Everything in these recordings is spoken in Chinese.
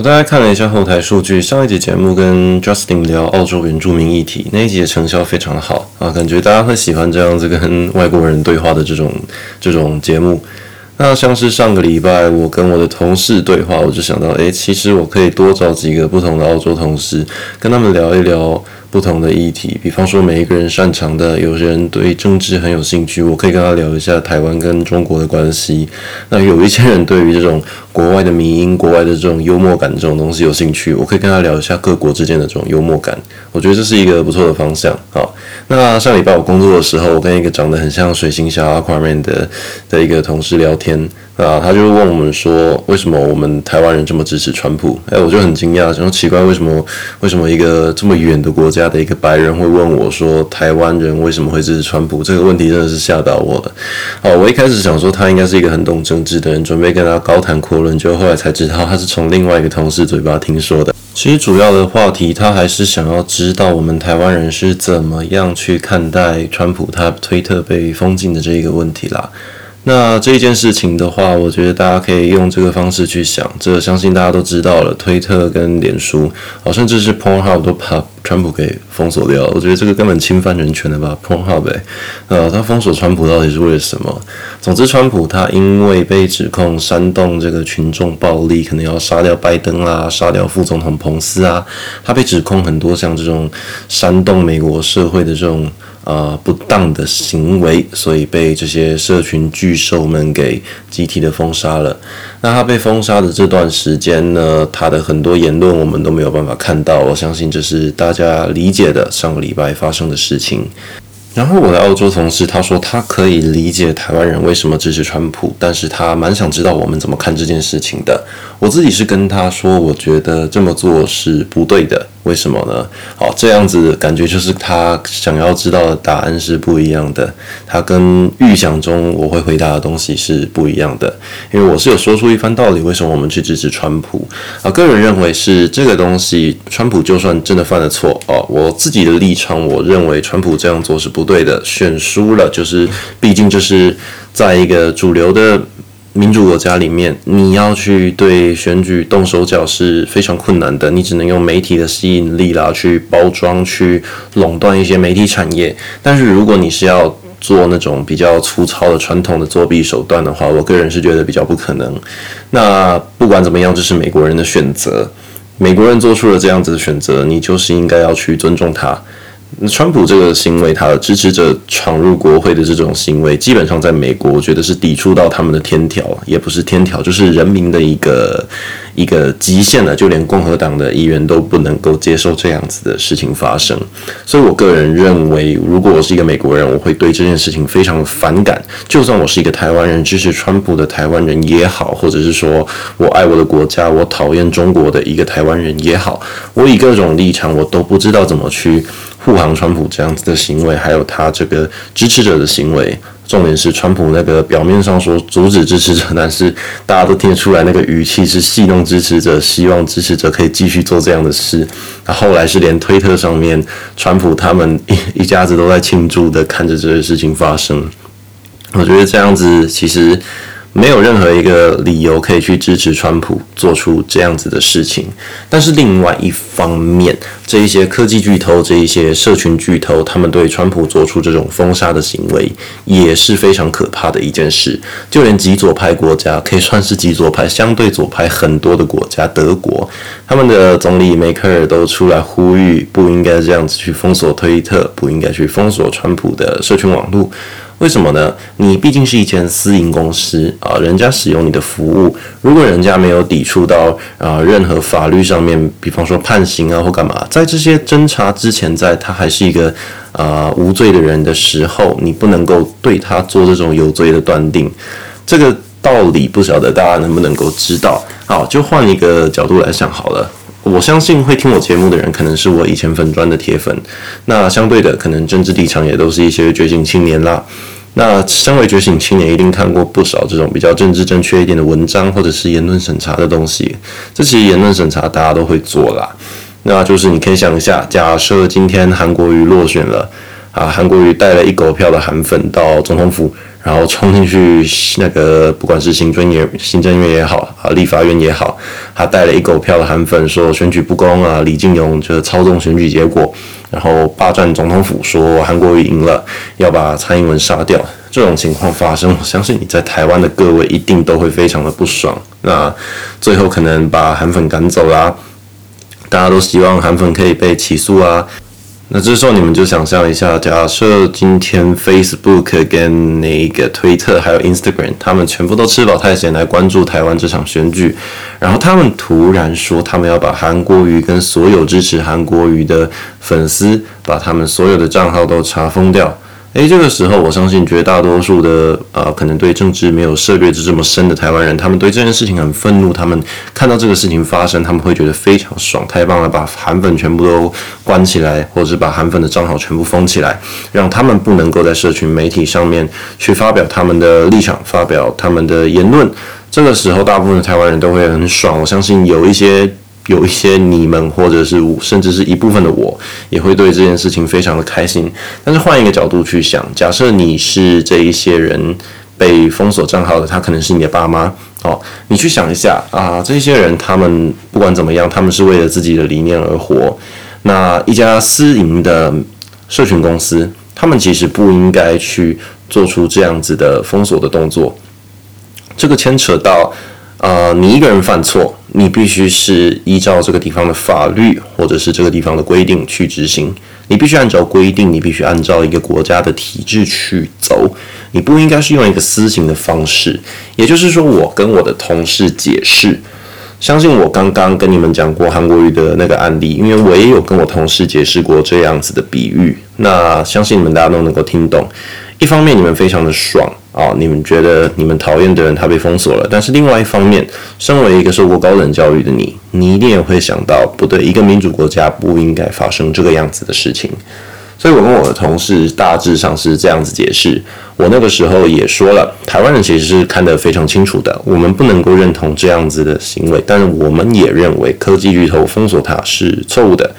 我大概看了一下后台数据，上一集节目跟 Justin 聊澳洲原住民议题，那一集的成效非常好啊，感觉大家会喜欢这样子跟外国人对话的这种这种节目。那像是上个礼拜我跟我的同事对话，我就想到，诶，其实我可以多找几个不同的澳洲同事，跟他们聊一聊。不同的议题，比方说每一个人擅长的，有些人对政治很有兴趣，我可以跟他聊一下台湾跟中国的关系。那有一些人对于这种国外的民音、国外的这种幽默感这种东西有兴趣，我可以跟他聊一下各国之间的这种幽默感。我觉得这是一个不错的方向。好，那上礼拜我工作的时候，我跟一个长得很像水星侠 Aquaman 的的一个同事聊天。啊，他就问我们说，为什么我们台湾人这么支持川普？哎，我就很惊讶，然后奇怪，为什么为什么一个这么远的国家的一个白人会问我说，台湾人为什么会支持川普？这个问题真的是吓到我了。哦，我一开始想说他应该是一个很懂政治的人，准备跟他高谈阔论，结果后来才知道他是从另外一个同事嘴巴听说的。其实主要的话题，他还是想要知道我们台湾人是怎么样去看待川普他推特被封禁的这一个问题啦。那这一件事情的话，我觉得大家可以用这个方式去想，这相信大家都知道了，推特跟脸书，哦，甚至是 Pornhub 都把川普给封锁掉了。我觉得这个根本侵犯人权的吧，Pornhub 呗，呃，他封锁川普到底是为了什么？总之，川普他因为被指控煽动这个群众暴力，可能要杀掉拜登啊，杀掉副总统彭斯啊，他被指控很多像这种煽动美国社会的这种。啊、呃，不当的行为，所以被这些社群巨兽们给集体的封杀了。那他被封杀的这段时间呢，他的很多言论我们都没有办法看到。我相信这是大家理解的上个礼拜发生的事情。然后我的澳洲同事他说，他可以理解台湾人为什么支持川普，但是他蛮想知道我们怎么看这件事情的。我自己是跟他说，我觉得这么做是不对的。为什么呢？好，这样子感觉就是他想要知道的答案是不一样的，他跟预想中我会回答的东西是不一样的。因为我是有说出一番道理，为什么我们去支持川普啊？个人认为是这个东西，川普就算真的犯了错哦，我自己的立场，我认为川普这样做是不对的，选输了就是，毕竟就是在一个主流的。民主国家里面，你要去对选举动手脚是非常困难的。你只能用媒体的吸引力啦，去包装、去垄断一些媒体产业。但是，如果你是要做那种比较粗糙的传统的作弊手段的话，我个人是觉得比较不可能。那不管怎么样，这是美国人的选择。美国人做出了这样子的选择，你就是应该要去尊重他。川普这个行为，他的支持者闯入国会的这种行为，基本上在美国，我觉得是抵触到他们的天条，也不是天条，就是人民的一个一个极限了。就连共和党的议员都不能够接受这样子的事情发生。所以我个人认为，如果我是一个美国人，我会对这件事情非常反感。就算我是一个台湾人，支持川普的台湾人也好，或者是说我爱我的国家，我讨厌中国的一个台湾人也好，我以各种立场，我都不知道怎么去。护航川普这样子的行为，还有他这个支持者的行为，重点是川普那个表面上说阻止支持者，但是大家都听得出来那个语气是戏弄支持者，希望支持者可以继续做这样的事。那后来是连推特上面，川普他们一一家子都在庆祝的看着这些事情发生。我觉得这样子其实。没有任何一个理由可以去支持川普做出这样子的事情，但是另外一方面，这一些科技巨头、这一些社群巨头，他们对川普做出这种封杀的行为，也是非常可怕的一件事。就连极左派国家，可以算是极左派、相对左派很多的国家，德国，他们的总理梅克尔都出来呼吁，不应该这样子去封锁推特，不应该去封锁川普的社群网络。为什么呢？你毕竟是一间私营公司啊，人家使用你的服务，如果人家没有抵触到啊任何法律上面，比方说判刑啊或干嘛，在这些侦查之前，在他还是一个啊无罪的人的时候，你不能够对他做这种有罪的断定。这个道理不晓得大家能不能够知道？好，就换一个角度来想好了。我相信会听我节目的人，可能是我以前粉专的铁粉。那相对的，可能政治立场也都是一些觉醒青年啦。那身为觉醒青年，一定看过不少这种比较政治正确一点的文章，或者是言论审查的东西。这其实言论审查大家都会做啦。那就是你可以想一下，假设今天韩国瑜落选了啊，韩国瑜带了一狗票的韩粉到总统府。然后冲进去那个不管是行政院、行政院也好啊，立法院也好，他带了一狗票的韩粉说选举不公啊，李进勇就是操纵选举结果，然后霸占总统府，说韩国瑜赢了，要把蔡英文杀掉。这种情况发生，我相信你在台湾的各位一定都会非常的不爽。那最后可能把韩粉赶走啦，大家都希望韩粉可以被起诉啊。那这时候你们就想象一下，假设今天 Facebook 跟那个推特还有 Instagram，他们全部都吃饱太闲来关注台湾这场选举，然后他们突然说他们要把韩国瑜跟所有支持韩国瑜的粉丝，把他们所有的账号都查封掉。诶，这个时候，我相信绝大多数的、呃，可能对政治没有涉猎这么深的台湾人，他们对这件事情很愤怒。他们看到这个事情发生，他们会觉得非常爽，太棒了，把韩粉全部都关起来，或者是把韩粉的账号全部封起来，让他们不能够在社群媒体上面去发表他们的立场，发表他们的言论。这个时候，大部分的台湾人都会很爽。我相信有一些。有一些你们，或者是，甚至是一部分的我，也会对这件事情非常的开心。但是换一个角度去想，假设你是这一些人被封锁账号的，他可能是你的爸妈哦。你去想一下啊，这些人他们不管怎么样，他们是为了自己的理念而活。那一家私营的社群公司，他们其实不应该去做出这样子的封锁的动作。这个牵扯到。呃，你一个人犯错，你必须是依照这个地方的法律或者是这个地方的规定去执行。你必须按照规定，你必须按照一个国家的体制去走。你不应该是用一个私刑的方式。也就是说，我跟我的同事解释，相信我刚刚跟你们讲过韩国瑜的那个案例，因为我也有跟我同事解释过这样子的比喻。那相信你们大家都能够听懂。一方面，你们非常的爽。啊，你们觉得你们讨厌的人他被封锁了，但是另外一方面，身为一个受过高等教育的你，你一定也会想到，不对，一个民主国家不应该发生这个样子的事情。所以我跟我的同事大致上是这样子解释。我那个时候也说了，台湾人其实是看得非常清楚的，我们不能够认同这样子的行为，但是我们也认为科技巨头封锁它是错误的。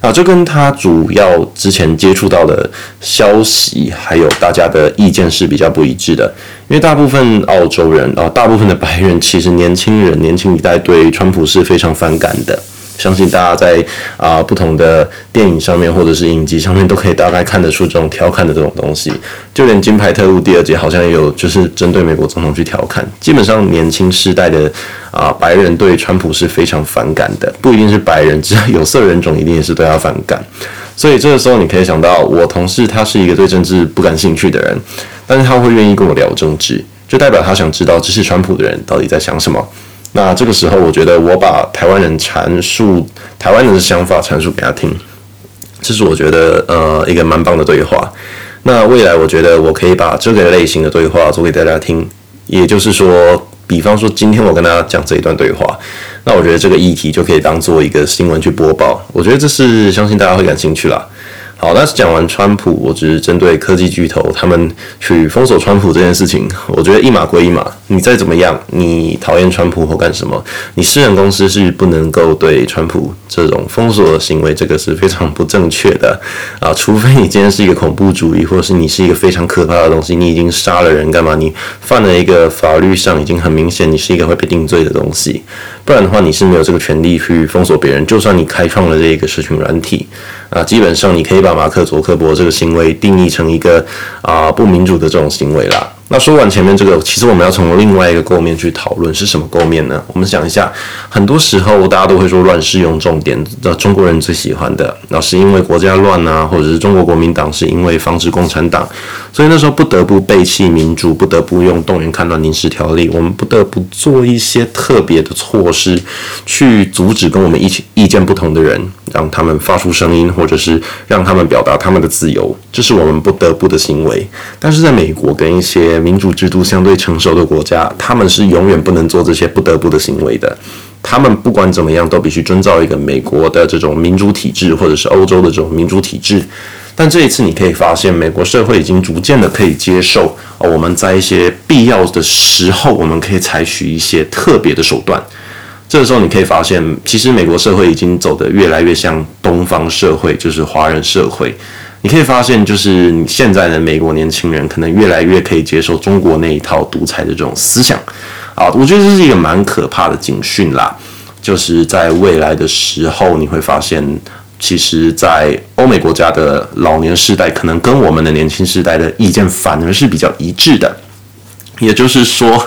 啊，这跟他主要之前接触到的消息，还有大家的意见是比较不一致的。因为大部分澳洲人啊，大部分的白人，其实年轻人、年轻一代对川普是非常反感的。相信大家在啊、不同的电影上面或者是影集上面都可以大概看得出这种调侃的这种东西，就连《金牌特务》第二集好像也有就是针对美国总统去调侃。基本上年轻世代的啊、白人对川普是非常反感的，不一定是白人，只要有色人种一定也是对他反感。所以这个时候你可以想到，我同事他是一个对政治不感兴趣的人，但是他会愿意跟我聊政治，就代表他想知道支持川普的人到底在想什么。那这个时候，我觉得我把台湾人阐述台湾人的想法阐述给他听，这是我觉得呃一个蛮棒的对话。那未来我觉得我可以把这个类型的对话做给大家听，也就是说，比方说今天我跟大家讲这一段对话，那我觉得这个议题就可以当做一个新闻去播报。我觉得这是相信大家会感兴趣啦。好，那是讲完川普，我只是针对科技巨头他们去封锁川普这件事情，我觉得一码归一码。你再怎么样，你讨厌川普或干什么，你私人公司是不能够对川普这种封锁的行为，这个是非常不正确的啊！除非你今天是一个恐怖主义，或者是你是一个非常可怕的东西，你已经杀了人干嘛？你犯了一个法律上已经很明显，你是一个会被定罪的东西。不然的话，你是没有这个权利去封锁别人。就算你开创了这一个社群软体啊，基本上你可以把马克·佐克伯这个行为定义成一个啊不民主的这种行为啦。那说完前面这个，其实我们要从另外一个构面去讨论是什么构面呢？我们想一下，很多时候大家都会说乱世用重点，那中国人最喜欢的，那是因为国家乱啊，或者是中国国民党是因为防止共产党，所以那时候不得不背弃民主，不得不用动员戡乱临时条例，我们不得不做一些特别的措施，去阻止跟我们一起意见不同的人，让他们发出声音，或者是让他们表达他们的自由，这是我们不得不的行为。但是在美国跟一些民主制度相对成熟的国家，他们是永远不能做这些不得不的行为的。他们不管怎么样，都必须遵照一个美国的这种民主体制，或者是欧洲的这种民主体制。但这一次，你可以发现，美国社会已经逐渐的可以接受，哦，我们在一些必要的时候，我们可以采取一些特别的手段。这个时候，你可以发现，其实美国社会已经走得越来越像东方社会，就是华人社会。你可以发现，就是你现在的美国年轻人可能越来越可以接受中国那一套独裁的这种思想啊，我觉得这是一个蛮可怕的警讯啦。就是在未来的时候，你会发现，其实，在欧美国家的老年世代，可能跟我们的年轻世代的意见反而是比较一致的。也就是说，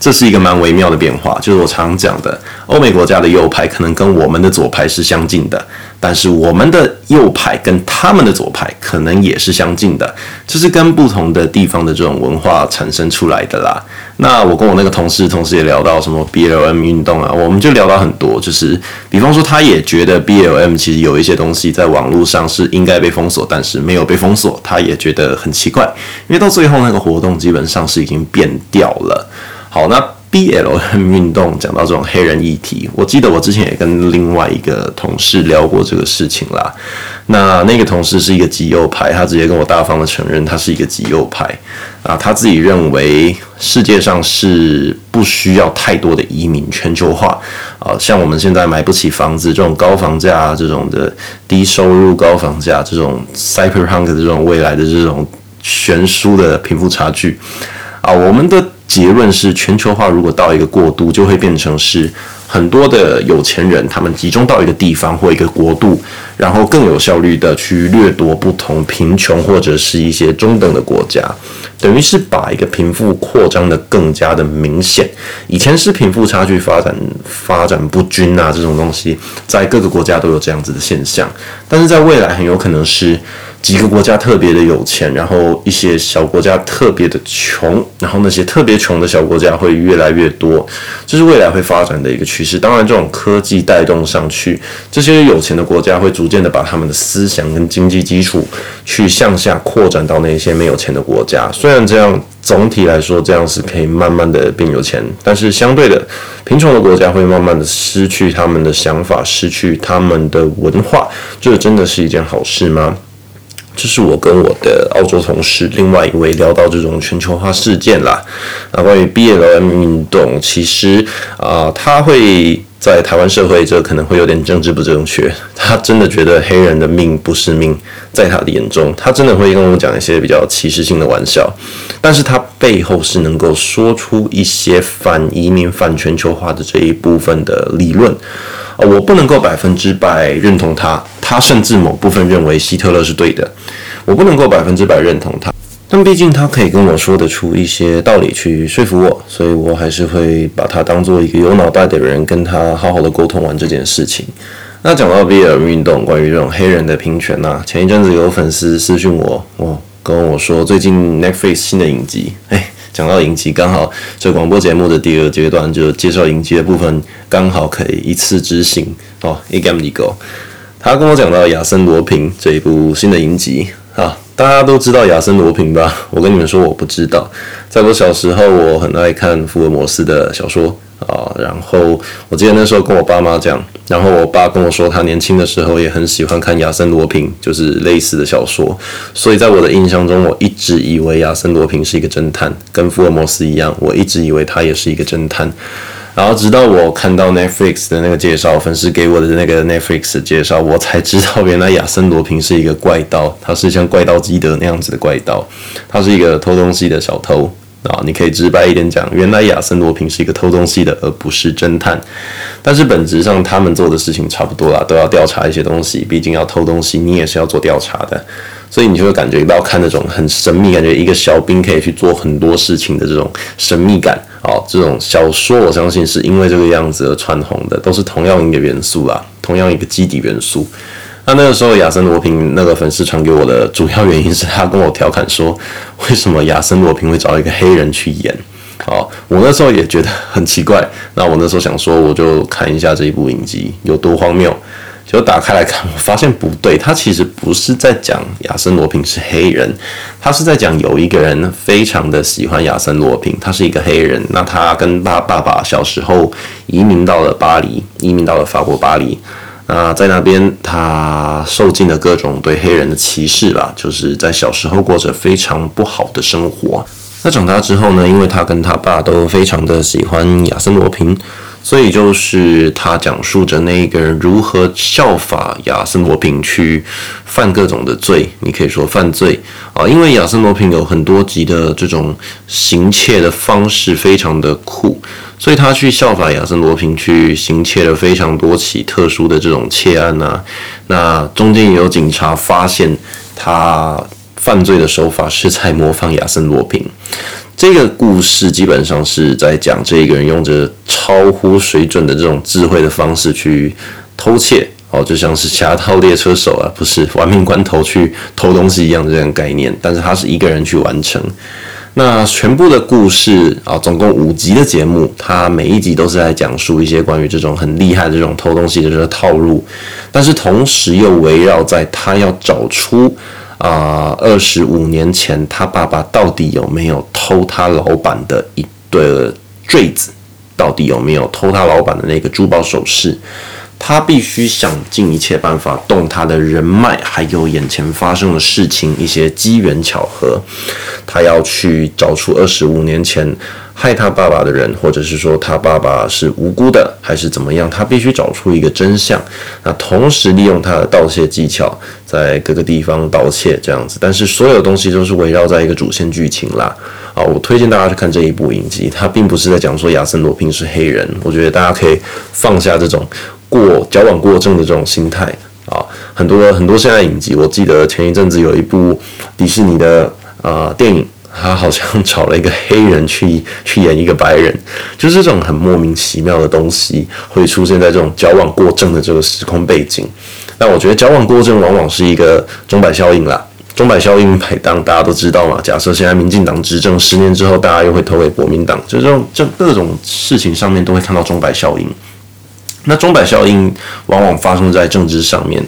这是一个蛮微妙的变化。就是我常讲的，欧美国家的右派可能跟我们的左派是相近的。但是我们的右派跟他们的左派可能也是相近的，这是跟不同的地方的这种文化产生出来的啦。那我跟我那个同事，同时也聊到什么 BLM 运动啊，我们就聊到很多，就是比方说他也觉得 BLM 其实有一些东西在网络上是应该被封锁，但是没有被封锁，他也觉得很奇怪，因为到最后那个活动基本上是已经变掉了。好，那。BLM 运动讲到这种黑人议题，我记得我之前也跟另外一个同事聊过这个事情啦。那那个同事是一个极右派，他直接跟我大方的承认他是一个极右派啊。他自己认为世界上是不需要太多的移民，全球化啊，像我们现在买不起房子这种高房价，这种的低收入高房价，这种 cyberpunk 的这种未来的这种悬殊的贫富差距啊，我们的。结论是，全球化如果到一个过渡，就会变成是很多的有钱人，他们集中到一个地方或一个国度，然后更有效率的去掠夺不同贫穷或者是一些中等的国家，等于是把一个贫富扩张的更加的明显。以前是贫富差距发展发展不均啊，这种东西在各个国家都有这样子的现象，但是在未来很有可能是。几个国家特别的有钱，然后一些小国家特别的穷，然后那些特别穷的小国家会越来越多，这是未来会发展的一个趋势。当然，这种科技带动上去，这些有钱的国家会逐渐的把他们的思想跟经济基础去向下扩展到那些没有钱的国家。虽然这样总体来说这样是可以慢慢的变有钱，但是相对的，贫穷的国家会慢慢的失去他们的想法，失去他们的文化，这真的是一件好事吗？这是我跟我的澳洲同事另外一位聊到这种全球化事件啦。那关于 BLM 运动，其实啊、他会在台湾社会，这可能会有点政治不正确。他真的觉得黑人的命不是命，在他的眼中，他真的会跟我讲一些比较歧视性的玩笑。但是他背后是能够说出一些反移民、反全球化的这一部分的理论。啊，我不能够百分之百认同他。他甚至某部分认为希特勒是对的，我不能够百分之百认同他，但毕竟他可以跟我说得出一些道理去说服我，所以我还是会把他当做一个有脑袋的人，跟他好好的沟通完这件事情。那讲到 BL 运动，关于这种黑人的平权呐，前一阵子有粉丝私讯我，哦跟我说最近 Netflix 新的影集，哎，讲到影集，刚好这广播节目的第二阶段就介绍影集的部分，刚好可以一次执行哦，一 game 一 go。他跟我讲到亚森罗平这一部新的影集啊，大家都知道亚森罗平吧？我跟你们说，我不知道。在我小时候，我很爱看福尔摩斯的小说啊。然后我记得那时候跟我爸妈讲，然后我爸跟我说，他年轻的时候也很喜欢看亚森罗平，就是类似的小说。所以在我的印象中，我一直以为亚森罗平是一个侦探，跟福尔摩斯一样，我一直以为他也是一个侦探。然后直到我看到 Netflix 的那个介绍，粉丝给我的那个 Netflix 介绍，我才知道原来亚森罗平是一个怪盗，他是像怪盗基德那样子的怪盗，他是一个偷东西的小偷啊。你可以直白一点讲，原来亚森罗平是一个偷东西的，而不是侦探。但是本质上他们做的事情差不多啦，都要调查一些东西，毕竟要偷东西，你也是要做调查的。所以你就会感觉到看那种很神秘，感觉一个小兵可以去做很多事情的这种神秘感。哦，这种小说我相信是因为这个样子而窜红的，都是同样一个元素啦，同样一个基底元素。那那个时候亚森罗平那个粉丝传给我的主要原因是他跟我调侃说，为什么亚森罗平会找一个黑人去演？好，我那时候也觉得很奇怪。那我那时候想说，我就看一下这一部影集有多荒谬。就打开来看，我发现不对，他其实不是在讲亚森罗平是黑人，他是在讲有一个人非常的喜欢亚森罗平，他是一个黑人，那他跟他爸爸小时候移民到了巴黎，移民到了法国巴黎，那在那边他受尽了各种对黑人的歧视啦，就是在小时候过着非常不好的生活。那长大之后呢，因为他跟他爸都非常的喜欢亚森罗平。所以就是他讲述着那一个人如何效法亚森罗平去犯各种的罪，你可以说犯罪啊，因为亚森罗平有很多集的这种行窃的方式非常的酷，所以他去效法亚森罗平去行窃了非常多起特殊的这种窃案啊。那中间也有警察发现他犯罪的手法是在模仿亚森罗平。这个故事基本上是在讲这个人用着超乎水准的这种智慧的方式去偷窃，哦，就像是侠盗猎车手啊，不是玩命关头去偷东西一样的这样概念。但是他是一个人去完成。那全部的故事啊，总共五集的节目，它每一集都是在讲述一些关于这种很厉害的这种偷东西的这个套路，但是同时又围绕在他要找出。啊，二十五年前，他爸爸到底有没有偷他老板的一对坠子？到底有没有偷他老板的那个珠宝首饰？他必须想尽一切办法动他的人脉，还有眼前发生的事情，一些机缘巧合，他要去找出二十五年前。害他爸爸的人，或者是说他爸爸是无辜的，还是怎么样？他必须找出一个真相。那同时利用他的盗窃技巧，在各个地方盗窃这样子。但是所有东西都是围绕在一个主线剧情啦。啊，我推荐大家去看这一部影集。它并不是在讲说亚森罗宾是黑人。我觉得大家可以放下这种过矫枉过正的这种心态啊。很多很多现在影集，我记得前一阵子有一部迪士尼的啊、呃、电影。他好像 找了一个黑人去去演一个白人，就是这种很莫名其妙的东西会出现在这种矫枉过正的这个时空背景。那我觉得矫枉过正往往是一个钟摆效应啦。钟摆效应摆荡大家都知道嘛。假设现在民进党执政十年之后，大家又会投给国民党，就这种这各种事情上面都会看到钟摆效应。那钟摆效应往往发生在政治上面，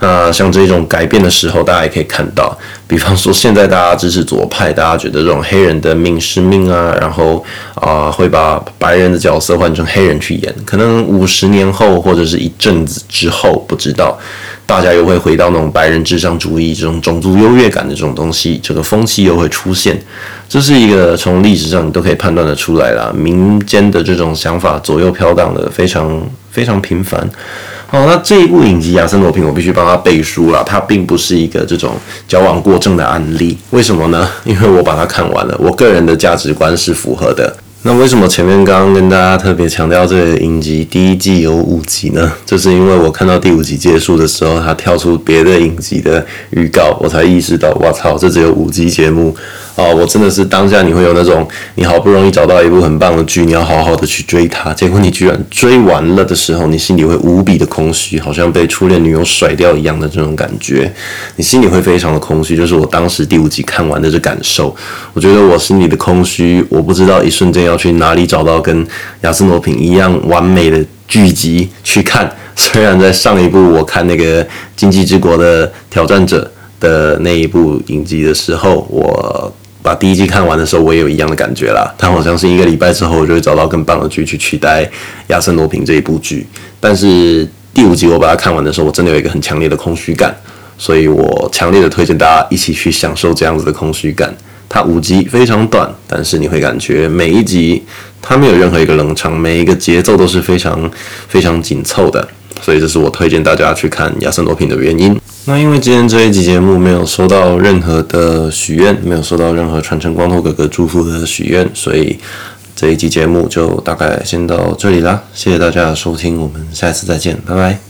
那，像这种改变的时候，大家也可以看到，比方说现在大家支持左派，大家觉得这种黑人的命是命啊，然后啊会把白人的角色换成黑人去演，可能五十年后或者是一阵子之后，不知道。大家又会回到那种白人至上主义这种种族优越感的这种东西，这个风气又会出现。这是一个从历史上你都可以判断得出来啦，民间的这种想法左右飘荡的非常非常频繁。好，那这一部影集《亚森罗平》，我必须帮他背书了，他并不是一个这种矫枉过正的案例。为什么呢？因为我把它看完了，我个人的价值观是符合的。那为什么前面刚刚跟大家特别强调这个影集第一季有五集呢？就是因为我看到第五集结束的时候，它跳出别的影集的预告，我才意识到，哇操，这只有五集节目。啊，我真的是当下你会有那种，你好不容易找到一部很棒的剧，你要好好的去追它，结果你居然追完了的时候，你心里会无比的空虚，好像被初恋女友甩掉一样的这种感觉，你心里会非常的空虚。就是我当时第五集看完的这感受，我觉得我心里的空虚，我不知道一瞬间要去哪里找到跟亚森罗平一样完美的剧集去看。虽然在上一部我看那个《今际之国的挑战者》的那一部影集的时候，我。把第一季看完的时候，我也有一样的感觉啦。它好像是一个礼拜之后，我就会找到更棒的剧去取代《亚森罗平》这一部剧。但是第五集我把它看完的时候，我真的有一个很强烈的空虚感，所以我强烈的推荐大家一起去享受这样子的空虚感。它五集非常短，但是你会感觉每一集它没有任何一个冷场，每一个节奏都是非常非常紧凑的。所以这是我推荐大家去看《亚森罗苹》的原因。那因为今天这一集节目没有收到任何的许愿，没有收到任何传承光头哥哥祝福的许愿，所以这一集节目就大概先到这里啦。谢谢大家的收听，我们下次再见，拜拜。